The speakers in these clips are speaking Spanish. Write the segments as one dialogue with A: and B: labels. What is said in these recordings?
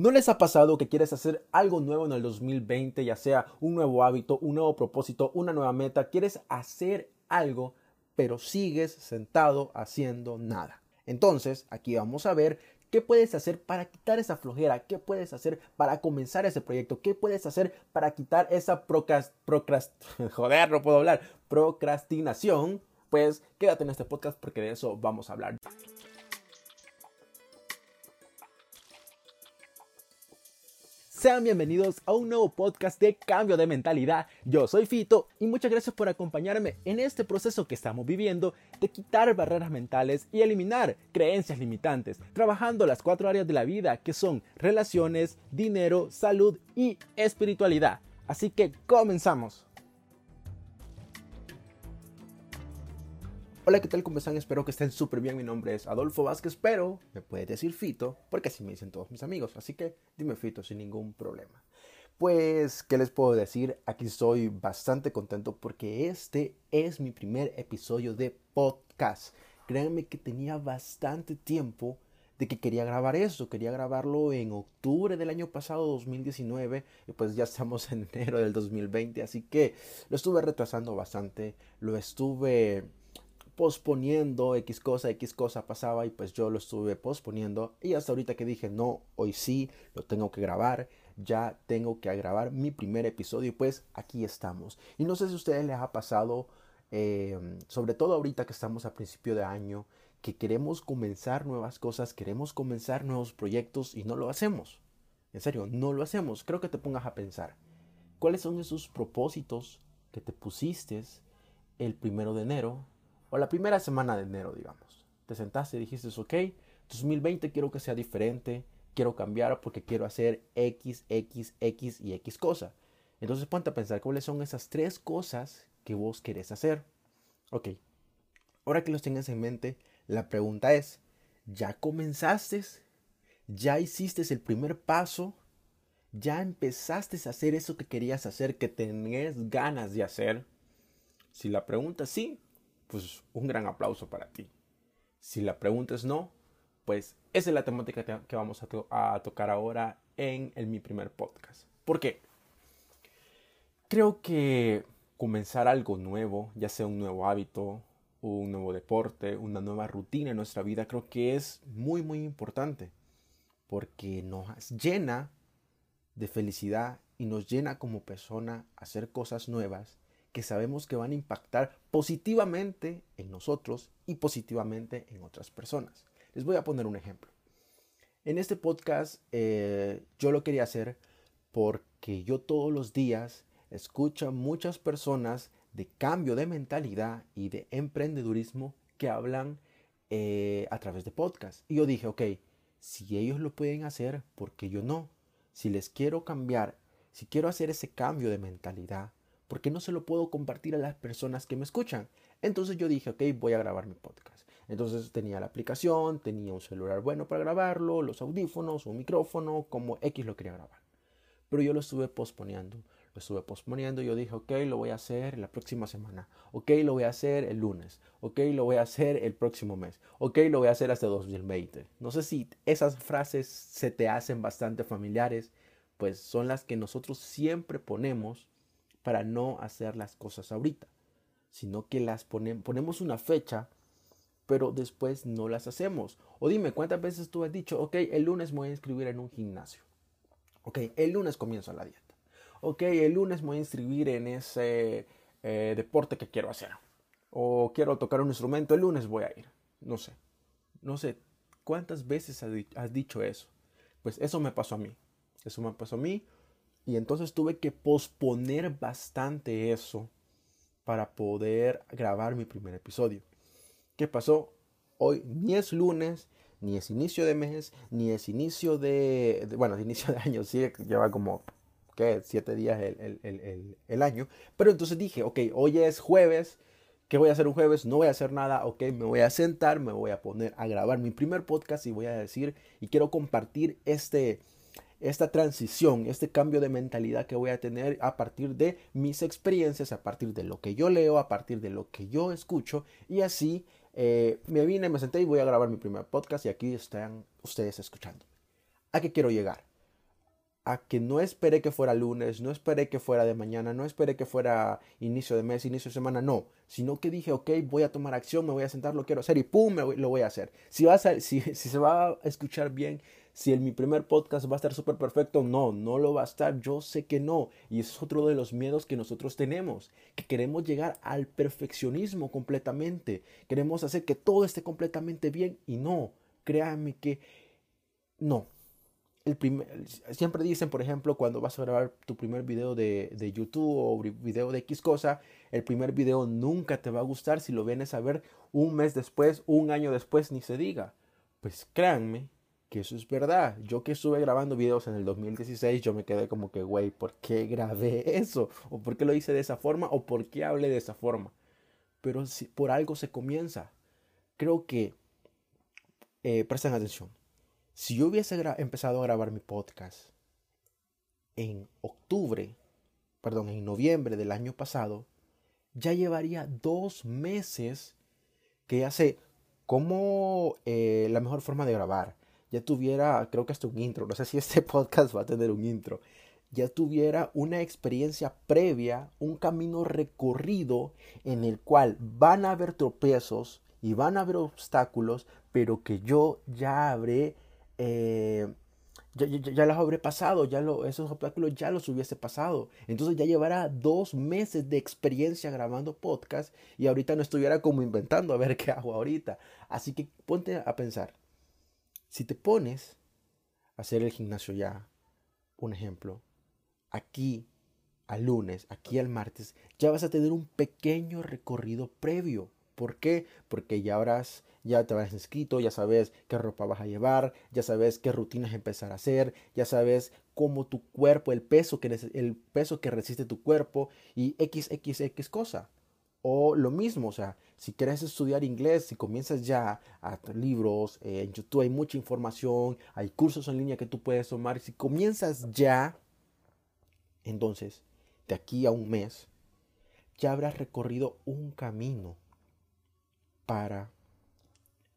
A: ¿No les ha pasado que quieres hacer algo nuevo en el 2020, ya sea un nuevo hábito, un nuevo propósito, una nueva meta? Quieres hacer algo, pero sigues sentado haciendo nada. Entonces, aquí vamos a ver qué puedes hacer para quitar esa flojera, qué puedes hacer para comenzar ese proyecto, qué puedes hacer para quitar esa procrast, procrastinación. Pues quédate en este podcast porque de eso vamos a hablar. Sean bienvenidos a un nuevo podcast de cambio de mentalidad. Yo soy Fito y muchas gracias por acompañarme en este proceso que estamos viviendo de quitar barreras mentales y eliminar creencias limitantes, trabajando las cuatro áreas de la vida que son relaciones, dinero, salud y espiritualidad. Así que comenzamos. Hola, ¿qué tal? ¿Cómo están? Espero que estén súper bien. Mi nombre es Adolfo Vázquez, pero me puedes decir Fito, porque así me dicen todos mis amigos. Así que dime Fito sin ningún problema. Pues, ¿qué les puedo decir? Aquí estoy bastante contento porque este es mi primer episodio de podcast. Créanme que tenía bastante tiempo de que quería grabar eso. Quería grabarlo en octubre del año pasado, 2019, y pues ya estamos en enero del 2020, así que lo estuve retrasando bastante. Lo estuve posponiendo X cosa, X cosa pasaba y pues yo lo estuve posponiendo y hasta ahorita que dije no, hoy sí, lo tengo que grabar, ya tengo que grabar mi primer episodio y pues aquí estamos. Y no sé si a ustedes les ha pasado, em, sobre todo ahorita que estamos a principio de año, que queremos comenzar nuevas cosas, queremos comenzar nuevos proyectos y no lo hacemos. En serio, no lo hacemos. Creo que te pongas a pensar. ¿Cuáles son esos propósitos que te pusiste el primero de enero, o la primera semana de enero, digamos. Te sentaste y dijiste, ok, 2020 quiero que sea diferente, quiero cambiar porque quiero hacer X, X, X y X cosa. Entonces ponte a pensar cuáles son esas tres cosas que vos querés hacer. Ok, ahora que los tengas en mente, la pregunta es, ¿ya comenzaste? ¿Ya hiciste el primer paso? ¿Ya empezaste a hacer eso que querías hacer, que tenés ganas de hacer? Si la pregunta es sí, pues un gran aplauso para ti. Si la pregunta es no, pues esa es la temática que vamos a, tocar ahora en mi primer podcast. ¿Por qué? Creo que comenzar algo nuevo, ya sea un nuevo hábito, un nuevo deporte, una nueva rutina en nuestra vida, creo que es muy, muy importante. Porque nos llena de felicidad y nos llena como persona hacer cosas nuevas que sabemos que van a impactar positivamente en nosotros y positivamente en otras personas. Les voy a poner un ejemplo. En este podcast eh, yo lo quería hacer porque yo todos los días escucho a muchas personas de cambio de mentalidad y de emprendedurismo que hablan eh, a través de podcast. Y yo dije, ok, si ellos lo pueden hacer, ¿por qué yo no? Si les quiero cambiar, si quiero hacer ese cambio de mentalidad, porque no se lo puedo compartir a las personas que me escuchan. Entonces yo dije, ok, voy a grabar mi podcast. Entonces tenía la aplicación, tenía un celular bueno para grabarlo, los audífonos, un micrófono, como X lo quería grabar. Pero yo lo estuve posponiendo, lo estuve posponiendo yo dije, ok, lo voy a hacer la próxima semana, ok, lo voy a hacer el lunes, ok, lo voy a hacer el próximo mes, ok, lo voy a hacer hasta 2020. No sé si esas frases se te hacen bastante familiares, pues son las que nosotros siempre ponemos para no hacer las cosas ahorita, sino que las ponemos una fecha, pero después no las hacemos. O dime, ¿cuántas veces tú has dicho, ok, el lunes me voy a inscribir en un gimnasio? Ok, el lunes comienzo la dieta. Ok, el lunes me voy a inscribir en ese eh, deporte que quiero hacer. O quiero tocar un instrumento, el lunes voy a ir. No sé. No sé. ¿Cuántas veces has dicho eso? Pues eso me pasó a mí. Eso me pasó a mí y entonces tuve que posponer bastante eso para poder grabar mi primer episodio. ¿Qué pasó? Hoy ni es lunes, ni es inicio de mes, ni es inicio de, bueno, inicio de año, sí, lleva como, ¿qué? Siete días el, el, el, año. Pero entonces dije, ok, hoy es jueves, ¿qué voy a hacer un jueves? No voy a hacer nada, ok, me voy a sentar, me voy a poner a grabar mi primer podcast y voy a decir, y quiero compartir este, esta transición, este cambio de mentalidad que voy a tener a partir de mis experiencias, a partir de lo que yo leo, a partir de lo que yo escucho y así eh, me vine, me senté y voy a grabar mi primer podcast y aquí están ustedes escuchando. ¿A qué quiero llegar? a que no esperé que fuera lunes, no esperé que fuera de mañana, no esperé que fuera inicio de mes, inicio de semana, no, sino que dije, ok, voy a tomar acción, me voy a sentar, lo quiero hacer y pum, lo voy a hacer. Si, va a si, si se va a escuchar bien, si en mi primer podcast va a estar súper perfecto, no, no lo va a estar, yo sé que no. Y es otro de los miedos que nosotros tenemos, que queremos llegar al perfeccionismo completamente, queremos hacer que todo esté completamente bien y no, créanme que no, el primer, siempre dicen, por ejemplo, cuando vas a grabar tu primer video de, de, YouTube o video de X cosa, el primer video nunca te va a gustar si lo vienes a ver un mes después, un año después, ni se diga. Pues créanme que eso es verdad. Yo que estuve grabando videos en el 2016, yo me quedé como que, güey, ¿por qué grabé eso? ¿O por qué lo hice de esa forma? ¿O por qué hablé de esa forma? Pero por algo se comienza. Creo que, eh, presten atención si yo hubiese empezado a grabar mi podcast en octubre, perdón, en noviembre del año pasado, ya llevaría dos meses que ya sé cómo eh, la mejor forma de grabar. Ya tuviera, creo que hasta un intro, no sé si este podcast va a tener un intro. Ya tuviera una experiencia previa, un camino recorrido en el cual van a haber tropiezos y van a haber obstáculos, pero que yo ya habré eh, ya, las habré pasado, ya esos obstáculos ya los hubiese pasado. Entonces ya llevará dos meses de experiencia grabando podcast y ahorita no estuviera como inventando a ver qué hago ahorita. Así que ponte a pensar, si te pones a hacer el gimnasio ya, un ejemplo, aquí al lunes, aquí al martes, ya vas a tener un pequeño recorrido previo. ¿Por qué? Porque ya habrás ya te habrás inscrito, ya sabes qué ropa vas a llevar, ya sabes qué rutinas empezar a hacer, ya sabes cómo tu cuerpo, el peso que, el peso que resiste tu cuerpo y XXX cosa. O lo mismo, o sea, si quieres estudiar inglés, si comienzas ya a libros, eh, en YouTube hay mucha información, hay cursos en línea que tú puedes tomar. Si comienzas ya, entonces, de aquí a un mes, ya habrás recorrido un camino para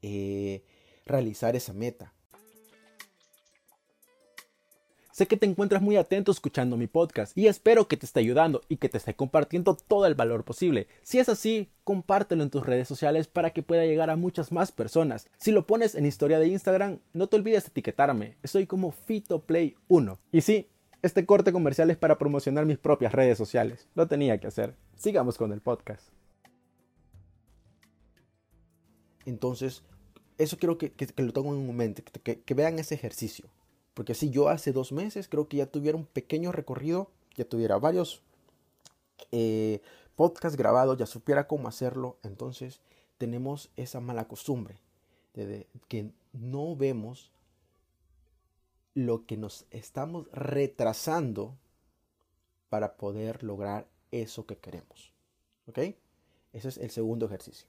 A: eh, realizar esa meta. Sé que te encuentras muy atento escuchando mi podcast y espero que te esté ayudando y que te esté compartiendo todo el valor posible. Si es así, compártelo en tus redes sociales para que pueda llegar a muchas más personas. Si lo pones en historia de Instagram, no te olvides de etiquetarme. Estoy como FitoPlay1. Y sí, este corte comercial es para promocionar mis propias redes sociales. Lo tenía que hacer. Sigamos con el podcast. Entonces, eso quiero que, lo tengan en mente, que, vean ese ejercicio. Porque si yo hace dos meses creo que ya tuviera un pequeño recorrido, ya tuviera varios eh, podcasts grabados, ya supiera cómo hacerlo, entonces tenemos esa mala costumbre de, que no vemos lo que nos estamos retrasando para poder lograr eso que queremos. ¿Ok? Ese es el segundo ejercicio.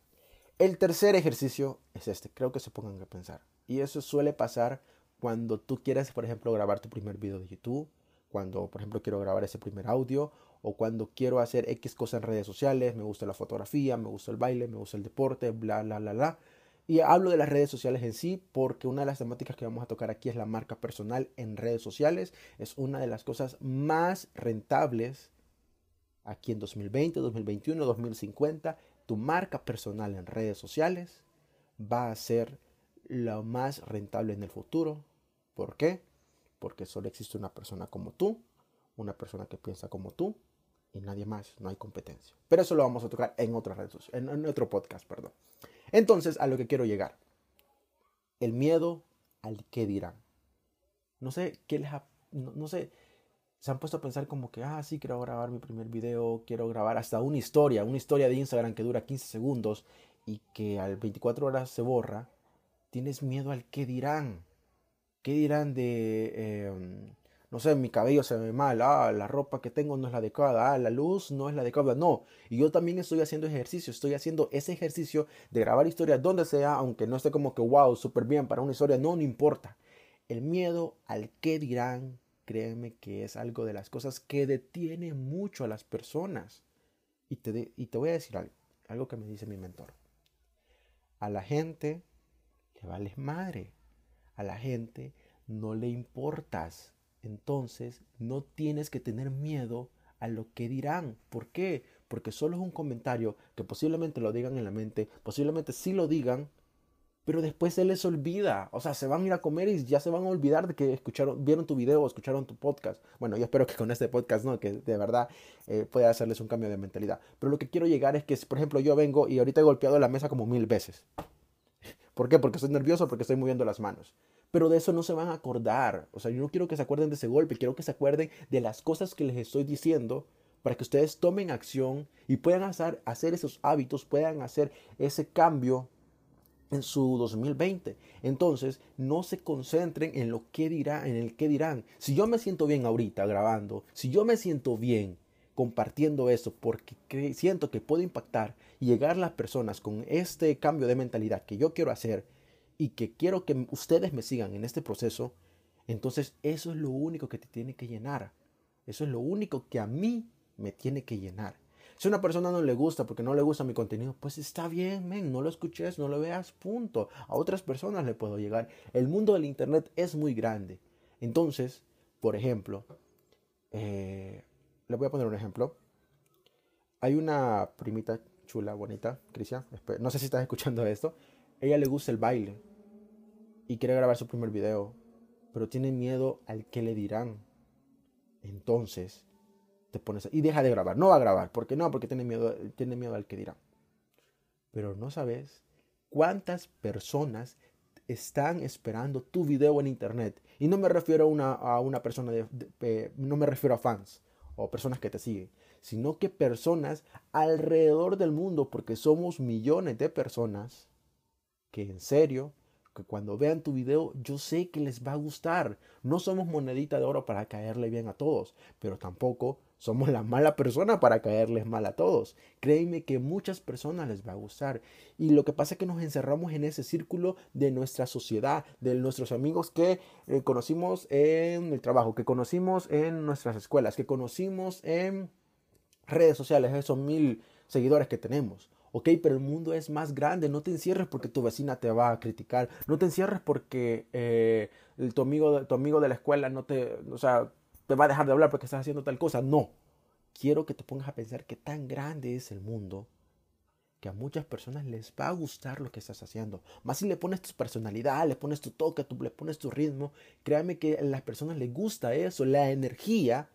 A: El tercer ejercicio es este, creo que se pongan a pensar. Y eso suele pasar cuando tú quieres, por ejemplo, grabar tu primer video de YouTube, cuando, por ejemplo, quiero grabar ese primer audio, o cuando quiero hacer X cosas en redes sociales, me gusta la fotografía, me gusta el baile, me gusta el deporte, bla, bla, bla, bla. Y hablo de las redes sociales en sí porque una de las temáticas que vamos a tocar aquí es la marca personal en redes sociales. Es una de las cosas más rentables aquí en 2020, 2021, 2050 tu marca personal en redes sociales va a ser lo más rentable en el futuro. ¿Por qué? Porque solo existe una persona como tú, una persona que piensa como tú y nadie más, no hay competencia. Pero eso lo vamos a tocar en otra red en, en otro podcast, perdón. Entonces, a lo que quiero llegar. El miedo al que dirán. No sé qué les ha, no sé, se han puesto a pensar como que, ah, sí, quiero grabar mi primer video, quiero grabar hasta una historia, una historia de Instagram que dura 15 segundos y que al 24 horas se borra, tienes miedo al qué dirán. ¿Qué dirán de, em, no sé, mi cabello se ve mal, ah, la ropa que tengo no es la adecuada, ah, la luz no es la adecuada? No, y yo también estoy haciendo ejercicio, estoy haciendo ese ejercicio de grabar historias donde sea, aunque no esté como que, wow, súper bien para una historia, no, no importa. El miedo al qué dirán créeme que es algo de las cosas que detiene mucho a las personas. Y te, y te voy a decir algo, algo que me dice mi mentor. A la gente le vales madre. A la gente no le importas. entonces no tienes que tener miedo a lo que dirán. ¿Por qué? Porque solo es un comentario que posiblemente lo digan en la mente, posiblemente sí lo digan, pero después se les olvida. O sea, se van a ir a comer y ya se van a olvidar de que escucharon, vieron tu video o escucharon tu podcast. Bueno, yo espero que con este podcast, ¿no? Que de verdad eh, pueda hacerles un cambio de mentalidad. Pero lo que quiero llegar es que, por ejemplo, yo vengo y ahorita he golpeado la mesa como mil veces. ¿Por qué? Porque estoy nervioso, porque estoy moviendo las manos. Pero de eso no se van a acordar. O sea, yo no quiero que se acuerden de ese golpe, quiero que se acuerden de las cosas que les estoy diciendo para que ustedes tomen acción y puedan hacer, hacer esos hábitos, puedan hacer ese cambio en su 2020. Entonces, no se concentren en lo que dirá, en el que dirán. Si yo me siento bien ahorita grabando, si yo me siento bien compartiendo eso porque siento que puedo impactar y llegar a las personas con este cambio de mentalidad que yo quiero hacer y que quiero que ustedes me sigan en este proceso, entonces eso es lo único que te tiene que llenar. Eso es lo único que a mí me tiene que llenar. Si a una persona no le gusta porque no le gusta mi contenido, pues está bien, men, no lo escuches, no lo veas, punto. A otras personas le puedo llegar. El mundo del Internet es muy grande. Entonces, por ejemplo, eh, le voy a poner un ejemplo. Hay una primita chula, bonita, Cristian, no sé si estás escuchando esto. Ella le gusta el baile y quiere grabar su primer video, pero tiene miedo al que le dirán. Entonces, te pones y deja de grabar. No va a grabar. ¿Por qué no? Porque tiene miedo, tiene miedo al que dirá. Pero no sabes cuántas personas están esperando tu video en internet. Y no me refiero a una, a una persona de, no me refiero a fans o personas que te siguen, sino que personas alrededor del mundo, porque somos millones de personas que en serio que cuando vean tu video yo sé que les va a gustar. No somos monedita de oro para caerle bien a todos, pero tampoco somos la mala persona para caerles mal a todos. Créeme que muchas personas les va a gustar. Y lo que pasa es que nos encerramos en ese círculo de nuestra sociedad, de nuestros amigos que eh, conocimos en el trabajo, que conocimos en nuestras escuelas, que conocimos en redes sociales, esos mil seguidores que tenemos. Ok, pero el mundo es más grande. No te encierres porque tu vecina te va a criticar. No te encierres porque eh, tu, amigo, tu amigo de la escuela no te, o sea, te va a dejar de hablar porque estás haciendo tal cosa. No. Quiero que te pongas a pensar que tan grande es el mundo que a muchas personas les va a gustar lo que estás haciendo. Más si le pones tu personalidad, le pones tu toque, le pones tu ritmo, créame que a las personas les gusta eso, la energía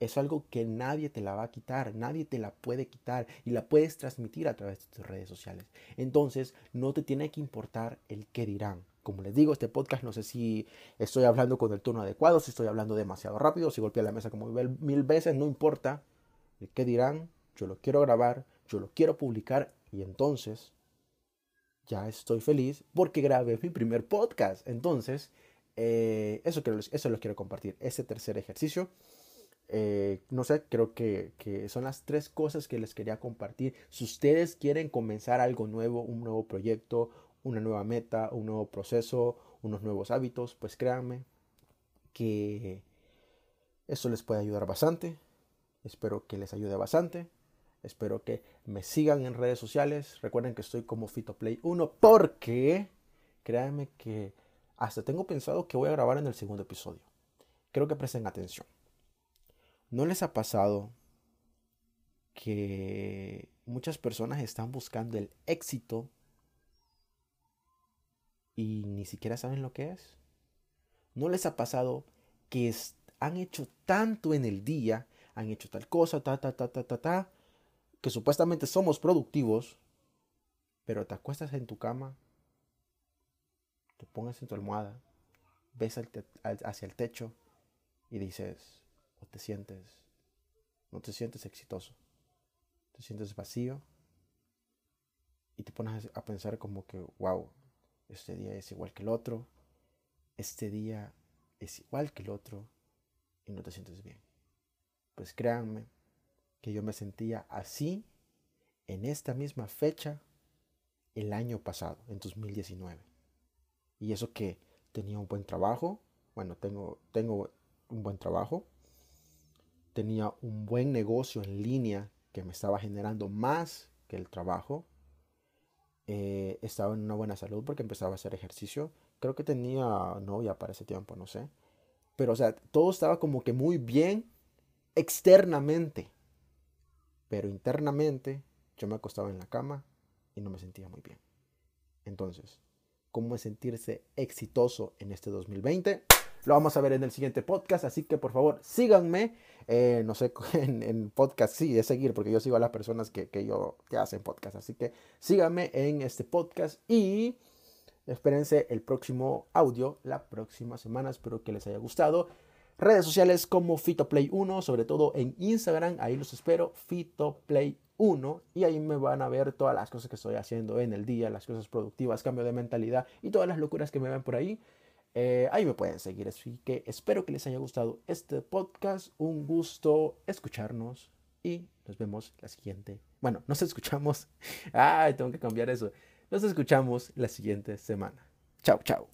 A: es algo que nadie te la va a quitar, nadie te la puede quitar y la puedes transmitir a través de tus redes sociales. Entonces, no te tiene que importar el qué dirán. Como les digo, este podcast no sé si estoy hablando con el tono adecuado, si estoy hablando demasiado rápido, si golpeo la mesa como mil veces, no importa qué dirán. Yo lo quiero grabar, yo lo quiero publicar y entonces ya estoy feliz porque grabé mi primer podcast. Entonces, eh, eso, quiero, eso lo quiero compartir, ese tercer ejercicio. Eh, no sé, creo que, son las tres cosas que les quería compartir. Si ustedes quieren comenzar algo nuevo, un nuevo proyecto, una nueva meta, un nuevo proceso, unos nuevos hábitos, pues créanme que eso les puede ayudar bastante. Espero que les ayude bastante. Espero que me sigan en redes sociales. Recuerden que estoy como FitoPlay1 porque créanme que hasta tengo pensado que voy a grabar en el segundo episodio. Creo que presten atención. ¿No les ha pasado que muchas personas están buscando el éxito y ni siquiera saben lo que es? ¿No les ha pasado que han hecho tanto en el día, han hecho tal cosa, ta, ta, ta, ta, ta, ta, que supuestamente somos productivos, pero te acuestas en tu cama, te pones en tu almohada, ves hacia el techo y dices, o te sientes, no te sientes exitoso, te sientes vacío y te pones a pensar como que, wow, este día es igual que el otro, este día es igual que el otro y no te sientes bien. Pues créanme que yo me sentía así en esta misma fecha el año pasado, en 2019. Y eso que tenía un buen trabajo, bueno, tengo, tengo un buen trabajo, tenía un buen negocio en línea que me estaba generando más que el trabajo. Eh, estaba en una buena salud porque empezaba a hacer ejercicio. Creo que tenía novia para ese tiempo, no sé. Pero, o sea, todo estaba como que muy bien externamente. Pero internamente yo me acostaba en la cama y no me sentía muy bien. Entonces, ¿cómo es sentirse exitoso en este 2020? Lo vamos a ver en el siguiente podcast, así que por favor síganme. Eh, no sé, en, en, podcast sí, es seguir, porque yo sigo a las personas que, que, yo, que hacen podcast. Así que síganme en este podcast y espérense el próximo audio la próxima semana. Espero que les haya gustado. Redes sociales como FitoPlay1, sobre todo en Instagram, ahí los espero, FitoPlay1, y ahí me van a ver todas las cosas que estoy haciendo en el día, las cosas productivas, cambio de mentalidad y todas las locuras que me ven por ahí. Eh, ahí me pueden seguir, así que espero que les haya gustado este podcast. Un gusto escucharnos y nos vemos la siguiente. Bueno, nos escuchamos. Ay, tengo que cambiar eso. Nos escuchamos la siguiente semana. Chao, chao.